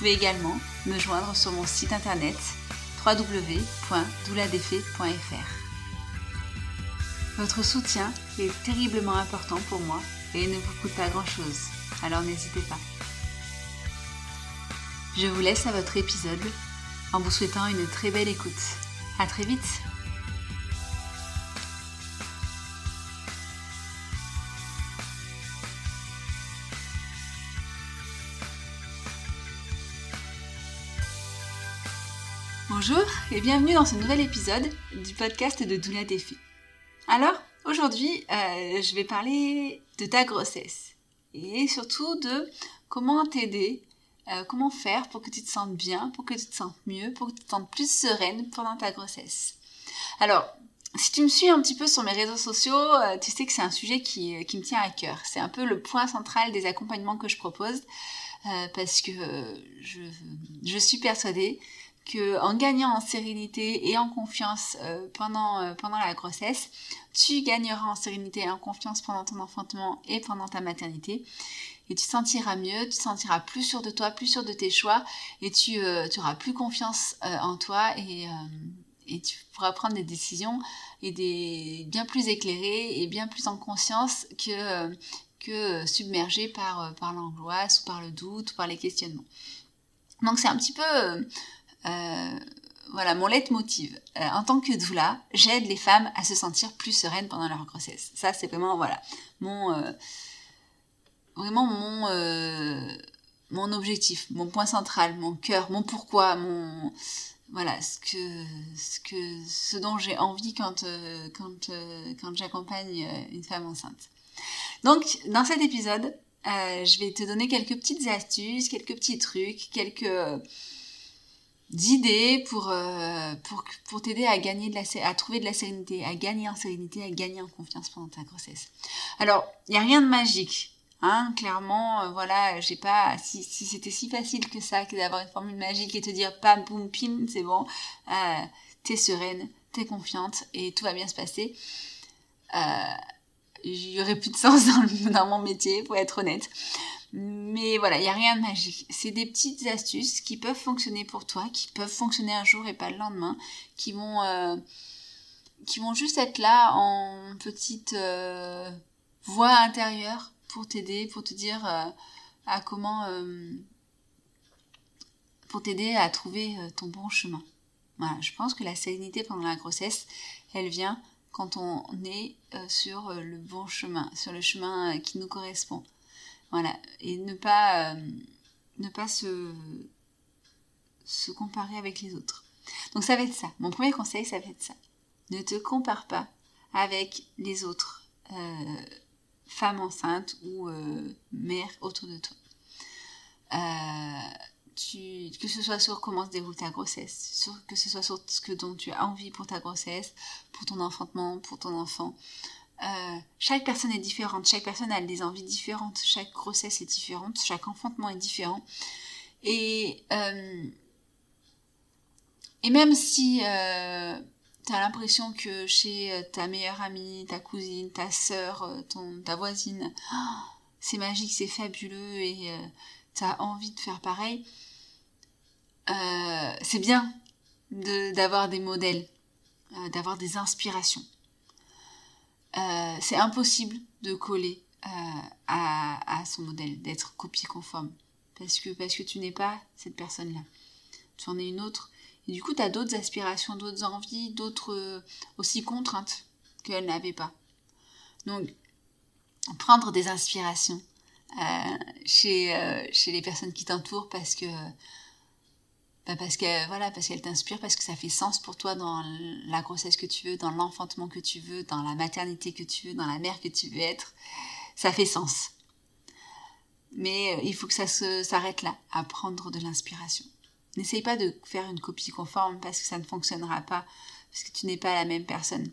pouvez également me joindre sur mon site internet www.douladefait.fr. Votre soutien est terriblement important pour moi et ne vous coûte pas grand-chose, alors n'hésitez pas. Je vous laisse à votre épisode en vous souhaitant une très belle écoute. À très vite Bonjour et bienvenue dans ce nouvel épisode du podcast de Doula Défi. Alors, aujourd'hui, euh, je vais parler de ta grossesse et surtout de comment t'aider, euh, comment faire pour que tu te sentes bien, pour que tu te sentes mieux, pour que tu te sentes plus sereine pendant ta grossesse. Alors, si tu me suis un petit peu sur mes réseaux sociaux, euh, tu sais que c'est un sujet qui, me tient à cœur. C'est un peu le point central des accompagnements que je propose parce que je suis persuadée que en gagnant en sérénité et en confiance euh, pendant, euh, pendant la grossesse, tu gagneras en sérénité et en confiance pendant ton enfantement et pendant ta maternité. Et tu sentiras mieux, tu sentiras plus sûr de toi, plus sûr de tes choix et tu, euh, auras plus confiance en toi et, et tu pourras prendre des décisions et des bien plus éclairées et bien plus en conscience que, que submergé par, par l'angoisse ou par le doute ou par les questionnements. Donc c'est un petit peu voilà, mon leitmotiv. Euh, en tant que doula, j'aide les femmes à se sentir plus sereines pendant leur grossesse. Ça, c'est vraiment, voilà, mon... Euh, vraiment mon... mon objectif, mon point central, mon cœur, mon pourquoi, mon... Voilà, ce que... Ce, que, ce dont j'ai envie quand, quand, quand j'accompagne une femme enceinte. Donc, dans cet épisode, je vais te donner quelques petites astuces, quelques petits trucs, quelques d'idées pour, euh, pour, pour t'aider à gagner de la, à trouver de la sérénité, à gagner en sérénité, à gagner en confiance pendant ta grossesse. Alors, il n'y a rien de magique. Hein, clairement, euh, voilà, j'ai pas, si, si c'était si facile que ça, que d'avoir une formule magique et te dire pam, boum, pim, c'est bon, euh, t'es sereine, t'es confiante et tout va bien se passer. Il y aurait plus de sens dans, dans mon métier, pour être honnête. Mais voilà, il n'y a rien de magique. C'est des petites astuces qui peuvent fonctionner pour toi, qui peuvent fonctionner un jour et pas le lendemain, qui vont, euh, qui vont juste être là en petite euh, voix intérieure pour t'aider, pour te dire euh, à comment, pour t'aider à trouver ton bon chemin. Voilà, je pense que la sérénité pendant la grossesse, elle vient quand on est sur le bon chemin, sur le chemin qui nous correspond. Voilà. Et ne pas, euh, se, comparer avec les autres. Donc ça va être ça. Mon premier conseil, ça va être ça. Ne te compare pas avec les autres euh, femmes enceintes ou euh, mères autour de toi. Que ce soit sur comment se déroule ta grossesse, que ce soit sur ce que dont tu as envie pour ta grossesse, pour ton enfantement, pour ton enfant. Euh, chaque personne est différente, chaque personne a des envies différentes, chaque grossesse est différente, chaque enfantement est différent. Et, euh, même si euh, tu as l'impression que chez ta meilleure amie, ta cousine, ta sœur, ton, ta voisine, c'est magique, c'est fabuleux et tu as envie de faire pareil, c'est bien d'avoir des modèles, d'avoir des inspirations. Euh, c'est impossible de coller euh, à, son modèle, d'être copie conforme. Parce que, parce que tu n'es pas cette personne-là. Tu en es une autre. Et du coup, tu as d'autres aspirations, d'autres envies, d'autres euh, aussi contraintes qu'elle n'avait pas. Donc, prendre des inspirations chez, chez les personnes qui t'entourent parce que bah, parce que voilà, parce qu'elle t'inspire, parce que ça fait sens pour toi dans la grossesse que tu veux, dans l'enfantement que tu veux, dans la maternité que tu veux, dans la mère que tu veux être. Ça fait sens. Mais euh, il faut que ça s'arrête là, à prendre de l'inspiration. N'essaye pas de faire une copie conforme parce que ça ne fonctionnera pas, parce que tu n'es pas la même personne,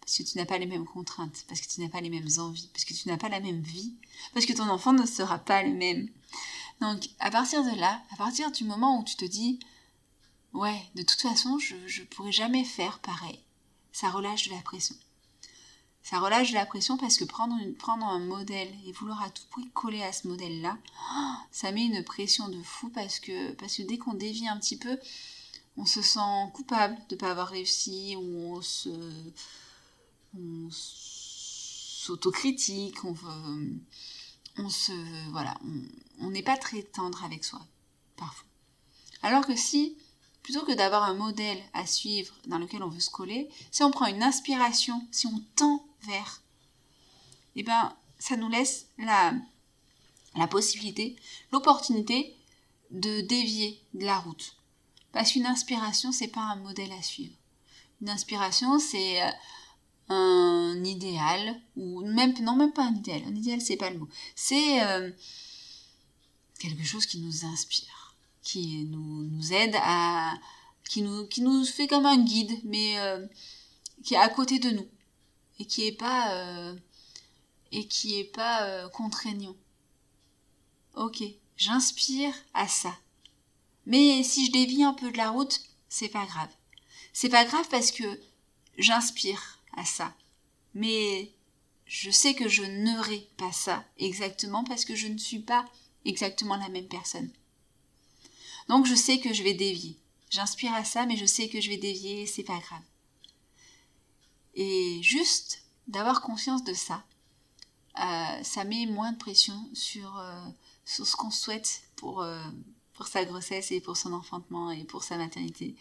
parce que tu n'as pas les mêmes contraintes, parce que tu n'as pas les mêmes envies, parce que tu n'as pas la même vie, parce que ton enfant ne sera pas le même. Donc, à partir de là, à partir du moment où tu te dis, ouais, de toute façon, je ne pourrai jamais faire pareil, ça relâche de la pression. Ça relâche de la pression parce que prendre, prendre un modèle et vouloir à tout prix coller à ce modèle-là, ça met une pression de fou parce que, parce que dès qu'on dévie un petit peu, on se sent coupable de ne pas avoir réussi ou on se. On s'autocritique, on veut on se voilà, on n'est pas très tendre avec soi parfois. Alors que si plutôt que d'avoir un modèle à suivre dans lequel on veut se coller, si on prend une inspiration, si on tend vers, eh ben ça nous laisse la la possibilité, l'opportunité de dévier de la route. Parce qu'une inspiration, c'est pas un modèle à suivre. Une inspiration, c'est euh, un idéal, ou même, non, même pas un idéal, un idéal c'est pas le mot, c'est euh, quelque chose qui nous inspire, qui nous, nous aide à, qui nous, qui nous fait comme un guide, mais euh, qui est à côté de nous, et qui est pas, euh, et qui est pas contraignant. Ok, j'inspire à ça. Mais si je dévie un peu de la route, c'est pas grave. C'est pas grave parce que j'inspire à ça. Mais je sais que je n'aurai pas ça exactement parce que je ne suis pas exactement la même personne. Donc je sais que je vais dévier. J'inspire à ça, mais je sais que je vais dévier, c'est pas grave. Et juste d'avoir conscience de ça, euh, ça met moins de pression sur, euh, sur ce qu'on souhaite pour, euh, pour sa grossesse et pour son enfantement et pour sa maternité.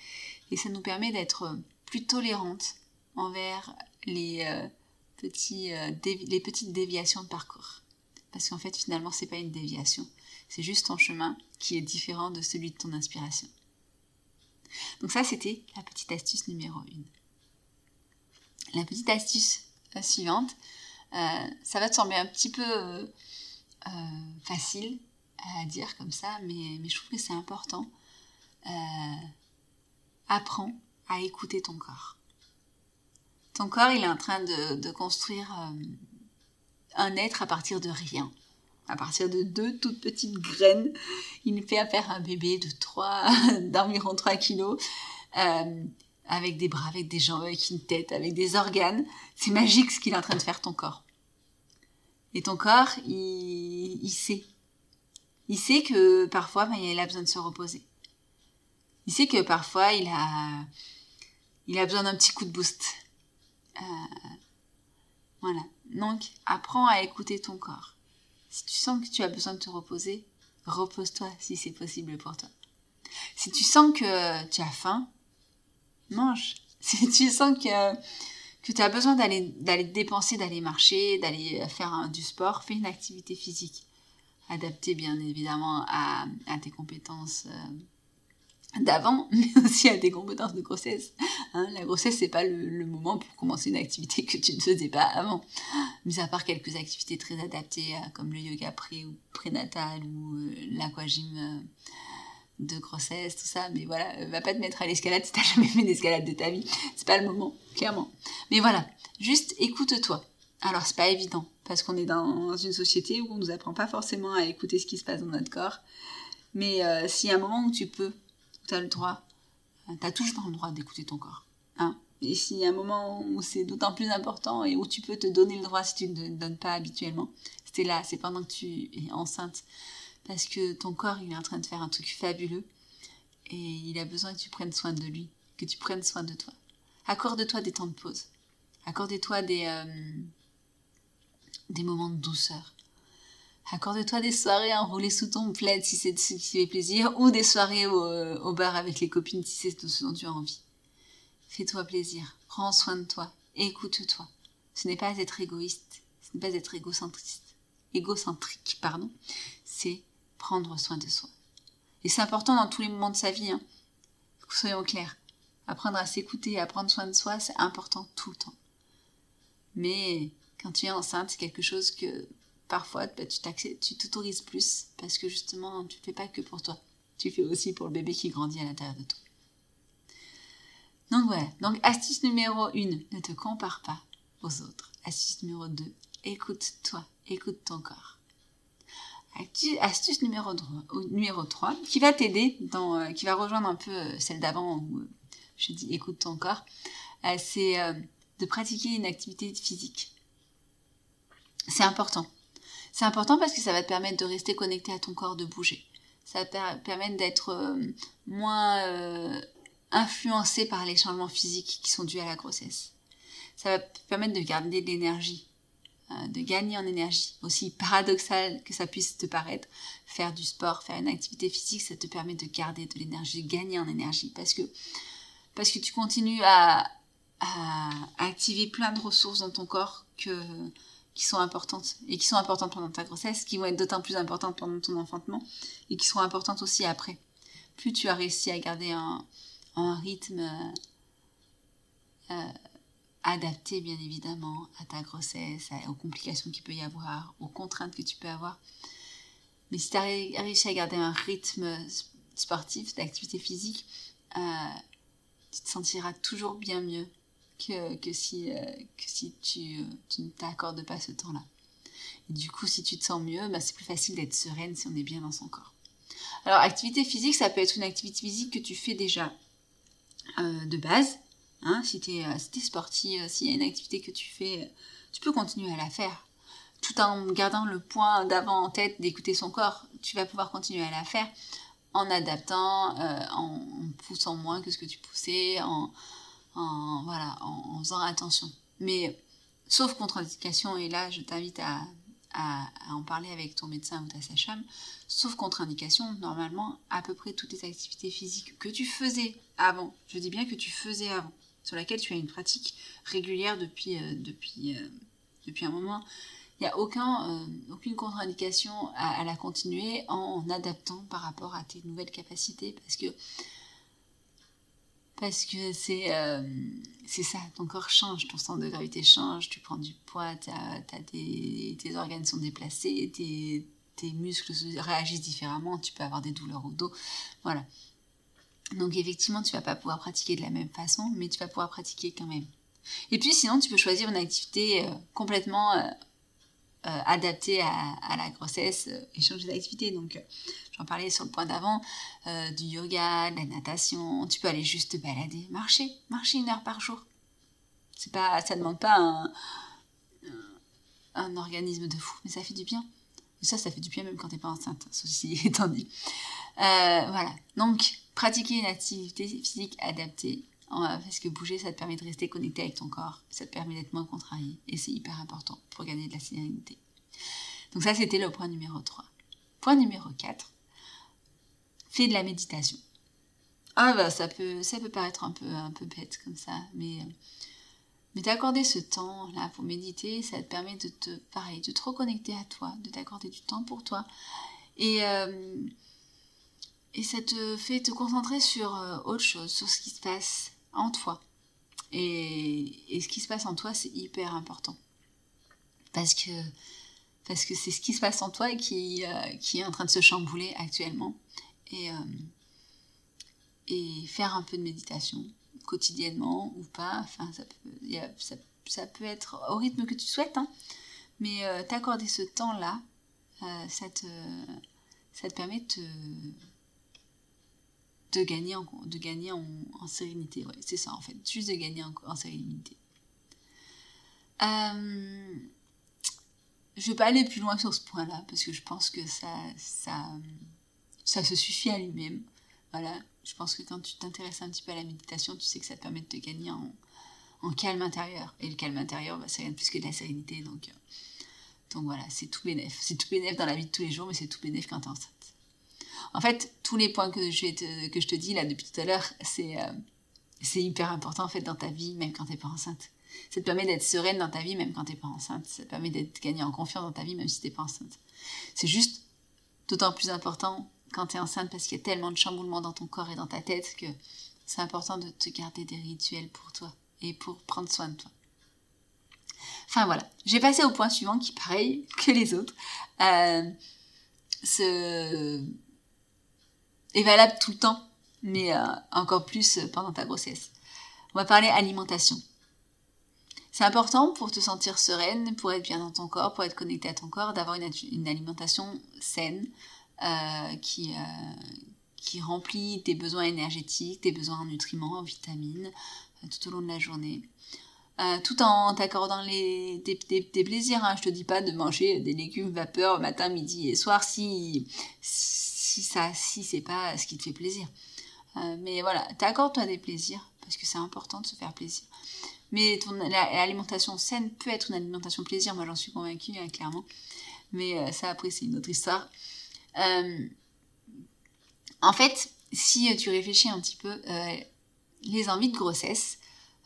Et ça nous permet d'être plus tolérantes envers les, euh, euh, les petites déviations de parcours. Parce qu'en fait, finalement, c'est pas une déviation. C'est juste ton chemin qui est différent de celui de ton inspiration. Donc ça, c'était la petite astuce numéro 1. La petite astuce euh, suivante, ça va te sembler un petit peu facile à dire comme ça, mais, mais je trouve que c'est important. apprends à écouter ton corps. Ton corps, il est en train de, construire euh, un être à partir de rien. À partir de deux toutes petites graines, il fait faire un bébé de 3, d'environ 3 kilos, euh, avec des bras, avec des jambes, avec une tête, avec des organes. C'est magique ce qu'il est en train de faire ton corps. Et ton corps, il, sait. Il sait que parfois, ben, il a besoin de se reposer. Il sait que parfois, il a, il a besoin d'un petit coup de boost. Euh, voilà. Donc, apprends à écouter ton corps. Si tu sens que tu as besoin de te reposer, repose-toi si c'est possible pour toi. Si tu sens que tu as faim, mange. Si tu sens que, que tu as besoin d'aller, dépenser, d'aller marcher, d'aller faire du sport, fais une activité physique. Adaptée bien évidemment à, tes compétences, euh, d'avant, mais aussi à des compétences de grossesse. Hein, la grossesse, c'est pas le, moment pour commencer une activité que tu ne faisais pas avant. Mais à part quelques activités très adaptées, euh, comme le yoga pré ou prénatal ou euh, l'aquagym euh, de grossesse, tout ça. Mais voilà, va pas te mettre à l'escalade si t'as jamais fait d'escalade de ta vie. C'est pas le moment, clairement. Mais voilà, juste écoute-toi. Alors c'est pas évident parce qu'on est dans une société où on nous apprend pas forcément à écouter ce qui se passe dans notre corps. Mais s'il y a un moment où tu peux tu as le droit, euh, tu as toujours le droit d'écouter ton corps. Hein et s'il y a un moment où c'est d'autant plus important et où tu peux te donner le droit si tu ne te donnes pas habituellement, c'est là, c'est pendant que tu es enceinte. Parce que ton corps, il est en train de faire un truc fabuleux et il a besoin que tu prennes soin de lui, que tu prennes soin de toi. Accorde-toi des temps de pause. Accorde-toi des, euh, des moments de douceur. Accorde-toi des soirées enroulées sous ton plaid si c'est ce qui fait plaisir, ou des soirées au, au bar avec les copines si c'est ce dont tu as envie. Fais-toi plaisir, prends soin de toi, écoute-toi. Ce n'est pas être égoïste, ce n'est pas être égocentriste, égocentrique, pardon, c'est prendre soin de soi. Et c'est important dans tous les moments de sa vie, hein. soyons clairs. Apprendre à s'écouter, à prendre soin de soi, c'est important tout le temps. Mais quand tu es enceinte, c'est quelque chose que parfois bah, tu t'autorises plus parce que justement tu ne fais pas que pour toi. Tu fais aussi pour le bébé qui grandit à l'intérieur de toi. Donc voilà, donc astuce numéro 1, ne te compare pas aux autres. Astuce numéro 2, écoute-toi, écoute ton corps. Astuce numéro 3, numéro 3 qui va t'aider, euh, qui va rejoindre un peu euh, celle d'avant où euh, je dis écoute ton corps, c'est de pratiquer une activité physique. C'est important. C'est important parce que ça va te permettre de rester connecté à ton corps, de bouger. Ça va te permettre d'être euh, moins euh, influencé par les changements physiques qui sont dus à la grossesse. Ça va te permettre de garder de l'énergie, euh, de gagner en énergie. Aussi paradoxal que ça puisse te paraître, faire du sport, faire une activité physique, ça te permet de garder de l'énergie, de gagner en énergie. Parce que, parce que tu continues à, à activer plein de ressources dans ton corps que qui sont importantes et qui sont importantes pendant ta grossesse, qui vont être d'autant plus importantes pendant ton enfantement et qui seront importantes aussi après. Plus tu as réussi à garder un, rythme euh, euh, adapté bien évidemment à ta grossesse, aux complications qu'il peut y avoir, aux contraintes que tu peux avoir. Mais si tu as réussi à garder un rythme sportif, d'activité physique, euh, tu te sentiras toujours bien mieux que, si, euh, que si tu, euh, tu ne t'accordes pas ce temps-là. Et du coup, si tu te sens mieux, bah, c'est plus facile d'être sereine si on est bien dans son corps. Alors, activité physique, ça peut être une activité physique que tu fais déjà euh, de base. Hein, si tu es, si sportif, s'il y a une activité que tu fais, tu peux continuer à la faire. Tout en gardant le point d'avant en tête d'écouter son corps, tu vas pouvoir continuer à la faire en adaptant, en, poussant moins que ce que tu poussais, en, en, voilà, faisant attention. Mais sauf contre-indication, et là je t'invite à, en parler avec ton médecin ou ta sage-femme, sauf contre-indication, normalement, à peu près toutes les activités physiques que tu faisais avant, je dis bien que tu faisais avant, sur laquelle tu as une pratique régulière depuis, euh, depuis, euh, depuis un moment, il n'y a euh, aucune contre-indication à, à, la continuer en adaptant par rapport à tes nouvelles capacités, parce que parce que c'est euh, c'est ça, ton corps change, ton centre de gravité change, tu prends du poids, tes organes sont déplacés, tes, tes muscles réagissent différemment, tu peux avoir des douleurs au dos, voilà. Donc effectivement, tu vas pas pouvoir pratiquer de la même façon, mais tu vas pouvoir pratiquer quand même. Et puis sinon, tu peux choisir une activité euh, complètement euh, euh, adapté à, la grossesse euh, et changer d'activité. Donc, euh, j'en parlais sur le point d'avant, du yoga, de la natation. Tu peux aller juste te balader, marcher, marcher une heure par jour. C'est pas, ça demande pas un, organisme de fou, mais ça fait du bien. Ça, ça fait du bien même quand t'es pas enceinte, ceci étant dit. voilà. Donc, pratiquer une activité physique adaptée parce que bouger, ça te permet de rester connecté avec ton corps, ça te permet d'être moins contrarié, et c'est hyper important pour gagner de la sérénité. Donc ça, c'était le point numéro 3. Point numéro 4, fais de la méditation. Ah bah ça peut, ça peut paraître un peu, un peu bête comme ça, mais, mais t'accorder ce temps là pour méditer, ça te permet de te, pareil, de te reconnecter à toi, de t'accorder du temps pour toi. Et, euh, et ça te fait te concentrer sur autre chose, sur ce qui se passe en toi. Et, ce qui se passe en toi, c'est hyper important. Parce que parce que c'est ce qui se passe en toi qui, qui est en train de se chambouler actuellement. Et, et faire un peu de méditation quotidiennement ou pas. Ça peut, être au rythme que tu souhaites, hein. mais euh, t'accorder ce temps-là, euh, ça, te, ça te permet de, de gagner, en, de gagner en, sérénité. Ouais, c'est ça en fait, juste de gagner en, sérénité. Euh, je vais pas aller plus loin sur ce point-là parce que je pense que ça, ça, ça se suffit à lui-même. Voilà, je pense que quand tu t'intéresses un petit peu à la méditation, tu sais que ça te permet de te gagner en, calme intérieur. Et le calme intérieur, bah, ça vient de plus que de la sérénité. Donc, euh, donc voilà, c'est tout bénéf. C'est tout bénéf dans la vie de tous les jours, mais c'est tout bénéf quand tu es enceinte. En fait, tous les points que je, te, que je te dis là depuis tout à l'heure, c'est euh, c'est hyper important en fait dans ta vie, même quand tu n'es pas enceinte. Ça te permet d'être sereine dans ta vie, même quand tu n'es pas enceinte. Ça te permet d'être gagné en confiance dans ta vie, même si tu n'es pas enceinte. C'est juste d'autant plus important quand tu es enceinte parce qu'il y a tellement de chamboulements dans ton corps et dans ta tête que c'est important de te garder des rituels pour toi et pour prendre soin de toi. Enfin voilà, j'ai passé au point suivant qui, pareil que les autres, euh, est valable tout le temps, mais euh, encore plus pendant ta grossesse. On va parler alimentation. C'est important pour te sentir sereine, pour être bien dans ton corps, pour être connecté à ton corps, d'avoir une, alimentation saine, euh, qui, euh, qui remplit tes besoins énergétiques, tes besoins en nutriments, en vitamines, euh, tout au long de la journée. tout en t'accordant les, des, plaisirs. Hein. Je te dis pas de manger des légumes vapeur matin, midi et soir si, ça, si c'est pas ce qui te fait plaisir. mais voilà, t'accordes-toi des plaisirs parce que c'est important de se faire plaisir. Mais ton, l'alimentation saine peut être une alimentation plaisir, moi j'en suis convaincue, hein, clairement. Mais ça après c'est une autre histoire. Euh, en fait, si tu réfléchis un petit peu, euh, les envies de grossesse,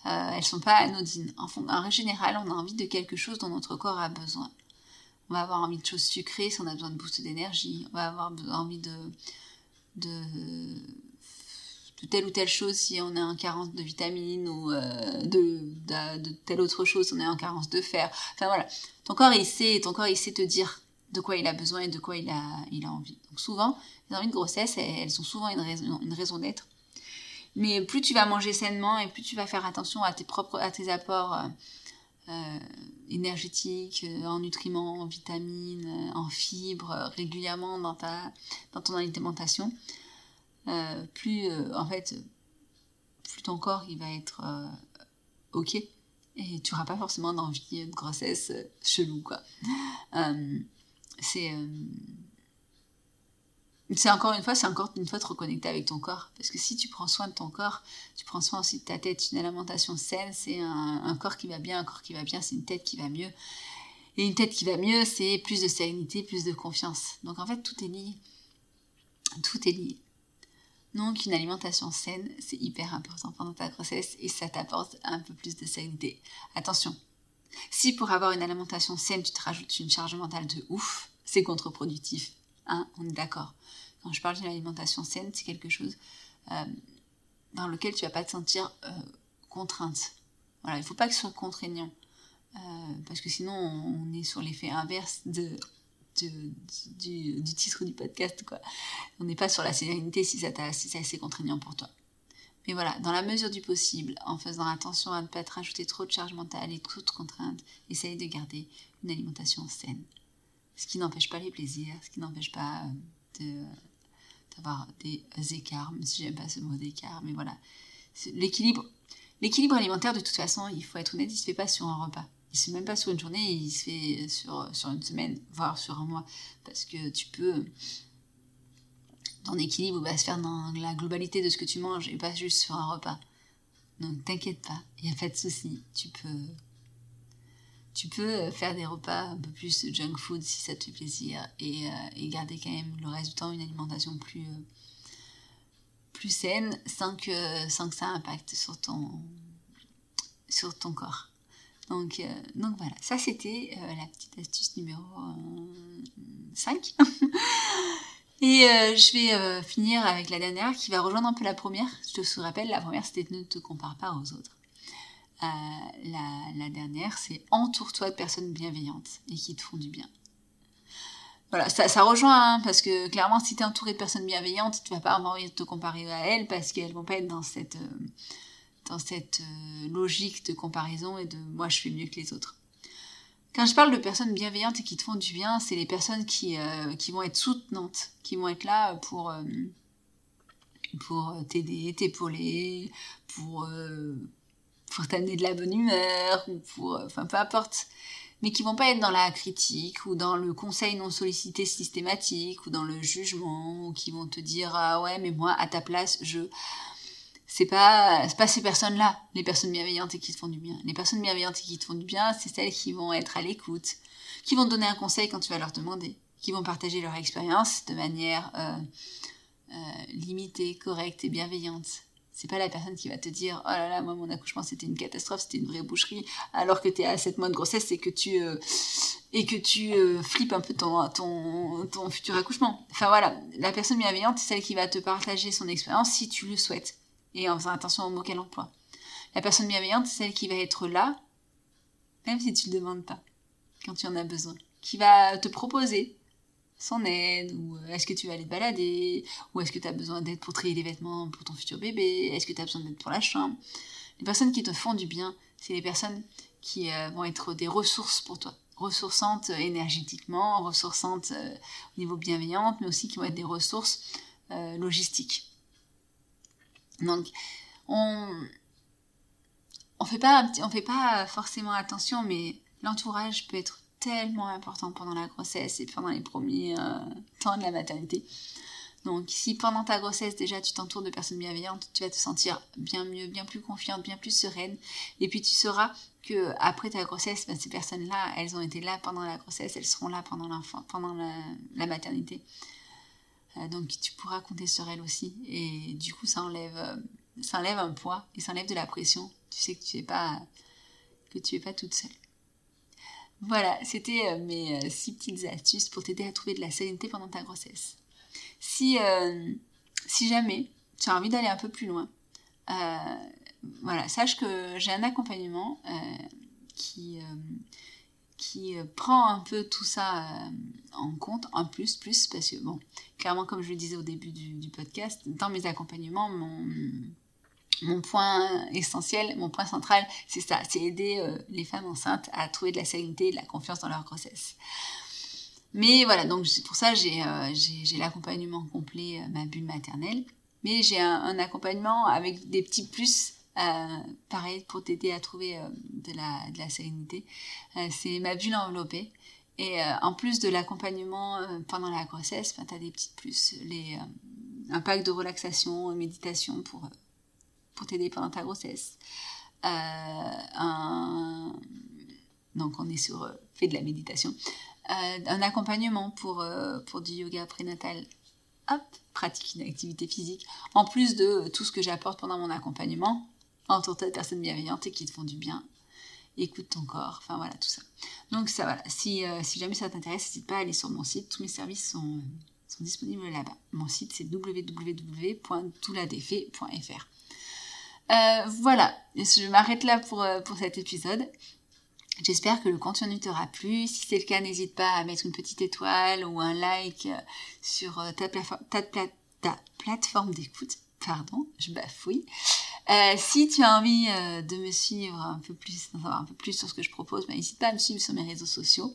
euh, elles sont pas anodines. En, en, général, on a envie de quelque chose dont notre corps a besoin. On va avoir envie de choses sucrées si on a besoin de boost d'énergie. On va avoir envie de, telle ou telle chose si on est en carence de vitamines ou de, de, telle autre chose si on est en carence de fer. Enfin voilà, ton corps il sait, ton corps il sait te dire de quoi il a besoin et de quoi il a, envie. Donc souvent, les envies de grossesse, elles, ont souvent une raison, d'être. Mais plus tu vas manger sainement et plus tu vas faire attention à tes propres, à tes apports euh, euh, énergétiques, euh, en nutriments, en vitamines, en fibres, régulièrement dans ta, dans ton alimentation, plus en fait, plus ton corps il va être ok et tu n'auras pas forcément d'envie de grossesse chelou quoi. Euh, c'est encore une fois, c'est encore une fois te reconnecter avec ton corps. Parce que si tu prends soin de ton corps, tu prends soin aussi de ta tête. Une alimentation saine, c'est un, corps qui va bien. Un corps qui va bien, c'est une tête qui va mieux. Et une tête qui va mieux, c'est plus de sérénité, plus de confiance. Donc en fait, tout est lié. Tout est lié. Donc une alimentation saine, c'est hyper important pendant ta grossesse et ça t'apporte un peu plus de sérénité. Attention, si pour avoir une alimentation saine, tu te rajoutes une charge mentale de ouf, c'est contre-productif. On est d'accord. Quand je parle d'une alimentation saine, c'est quelque chose euh, dans lequel tu vas pas te sentir euh, contrainte. Voilà, il faut pas que ce soit contraignant. Euh, parce que sinon, on, est sur l'effet inverse du, titre du podcast. On n'est pas sur la sérénité si, ça si c'est assez contraignant pour toi. Mais voilà, dans la mesure du possible, en faisant attention à ne pas te rajouter trop de charge mentale et trop de contraintes, essaye de garder une alimentation saine. Ce qui n'empêche pas les plaisirs, ce qui n'empêche pas euh, d'avoir des écarts, même si j'aime pas ce mot d'écart, mais voilà. L'équilibre, l'équilibre alimentaire, de toute façon, il faut être honnête, il se fait pas sur un repas. Il se fait même pas sur une journée, il se fait sur, sur une semaine, voire sur un mois. Parce que tu peux ton équilibre va se faire dans la globalité de ce que tu manges et pas juste sur un repas. Donc t'inquiète pas, il n'y a pas de souci. Tu peux, tu peux faire des repas un peu plus junk food si ça te fait plaisir et, euh, garder quand même le reste du temps une alimentation plus, euh, plus saine sans que, sans que ça impacte sur ton, sur ton corps. Donc, euh, donc voilà, ça c'était la petite astuce numéro 5. Et je vais finir avec la dernière qui va rejoindre un peu la première. Je te rappelle, la première c'était ne te compare pas aux autres. Euh, la, dernière c'est entoure-toi de personnes bienveillantes et qui te font du bien. Voilà, ça, rejoint, hein, parce que clairement, si tu es entouré de personnes bienveillantes, tu vas pas avoir envie de te comparer à elles parce qu'elles vont pas être dans cette, dans cette logique de comparaison et de moi je fais mieux que les autres. Quand je parle de personnes bienveillantes et qui te font du bien, c'est les personnes qui, euh, qui vont être soutenantes, qui vont être là pour, euh, pour t'aider, t'épauler, pour, euh, pour t'amener de la bonne humeur, ou pour. Enfin, peu importe. Mais qui vont pas être dans la critique, ou dans le conseil non sollicité systématique, ou dans le jugement, ou qui vont te dire Ah ouais, mais moi, à ta place, je c'est pas pas ces personnes-là, les personnes bienveillantes et qui te font du bien. Les personnes bienveillantes et qui te font du bien, c'est celles qui vont être à l'écoute, qui vont te donner un conseil quand tu vas leur demander, qui vont partager leur expérience de manière euh, euh, limitée, correcte et bienveillante. C'est pas la personne qui va te dire oh là là moi mon accouchement c'était une catastrophe, c'était une vraie boucherie, alors que tu es à 7 mois de grossesse et que tu euh, et que tu flippes un peu ton, ton, ton futur accouchement. Enfin voilà, la personne bienveillante c'est celle qui va te partager son expérience si tu le souhaites et en faisant attention aux mots qu'elle emploie. La personne bienveillante, c'est celle qui va être là, même si tu le demandes pas, quand tu en as besoin. Qui va te proposer son aide, ou euh, est-ce que tu vas aller te balader, ou est-ce que tu as besoin d'aide pour trier les vêtements pour ton futur bébé, est-ce que tu as besoin d'aide pour la chambre? Les personnes qui te font du bien, c'est les personnes qui euh, vont être des ressources pour toi. Ressourçantes énergétiquement, ressourçantes euh, au niveau bienveillante, mais aussi qui vont être des ressources logistiques. Donc, on on fait fait pas forcément attention, mais l'entourage peut être tellement important pendant la grossesse et pendant les premiers euh, temps de la maternité. Donc, si pendant ta grossesse déjà tu t'entoures de personnes bienveillantes, tu vas te sentir bien mieux, bien plus confiante, bien plus sereine. Et puis tu sauras que après ta grossesse, ben, ces personnes-là, elles ont été là pendant la grossesse, elles seront là pendant la maternité. Euh, donc tu pourras compter sur elle aussi. Et du coup, ça enlève, euh, ça enlève un poids et ça enlève de la pression. Tu sais que tu n'es pas, que tu es pas toute seule. Voilà, c'était euh, mes six petites astuces pour t'aider à trouver de la sérénité pendant ta grossesse. Si, si jamais tu as envie d'aller un peu plus loin, voilà, sache que j'ai un accompagnement qui, qui euh, prend un peu tout ça euh, en compte, en plus, plus, parce que, bon, clairement, comme je le disais au début du, podcast, dans mes accompagnements, mon, mon point essentiel, mon point central, c'est ça, c'est aider euh, les femmes enceintes à trouver de la sérénité de la confiance dans leur grossesse. Mais voilà, donc pour ça, j'ai l'accompagnement complet, ma bulle maternelle, mais j'ai un, accompagnement avec des petits plus euh, pareil, pour t'aider à trouver euh, de, la, de, la, sérénité, euh, c'est ma bulle enveloppée. Et en plus de l'accompagnement pendant la grossesse, ben, tu as des petites plus, les, un pack de relaxation, méditation pour, pour t'aider pendant ta grossesse. Un, donc on est sur fait de la méditation. un accompagnement pour, pour du yoga prénatal hop, pratique une activité physique, en plus de tout ce que j'apporte pendant mon accompagnement, entoure-toi de personnes bienveillantes et qui te font du bien. Écoute ton corps, enfin voilà, tout ça. Donc ça voilà, si, euh, si jamais ça t'intéresse, n'hésite pas à aller sur mon site, tous mes services sont, sont disponibles là-bas. Mon site c'est www.touladefait.fr. Euh, voilà, je m'arrête là pour, euh, pour cet épisode. J'espère que le contenu t'aura plu. Si c'est le cas, n'hésite pas à mettre une petite étoile ou un like sur ta, plateforme d'écoute. Pardon, je bafouille. Euh, si tu as envie euh, de me suivre un peu plus, un peu plus sur ce que je propose, bah, n'hésite pas à me suivre sur mes réseaux sociaux.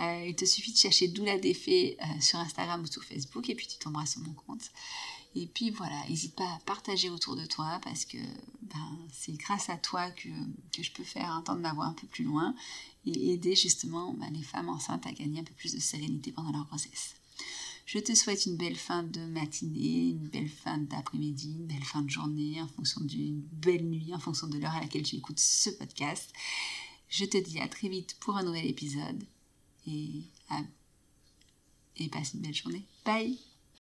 Euh, il te suffit de chercher Doula Défait sur Instagram ou sur Facebook et puis tu tomberas sur mon compte. Et puis voilà, n'hésite pas à partager autour de toi parce que ben, c'est grâce à toi que, je peux faire entendre ma voix un peu plus loin et aider justement ben, les femmes enceintes à gagner un peu plus de sérénité pendant leur grossesse. Je te souhaite une belle fin de matinée, une belle fin d'après-midi, une belle fin de journée, en fonction d'une belle nuit, en fonction de l'heure à laquelle tu écoutes ce podcast. Je te dis à très vite pour un nouvel épisode et passe une belle journée. Bye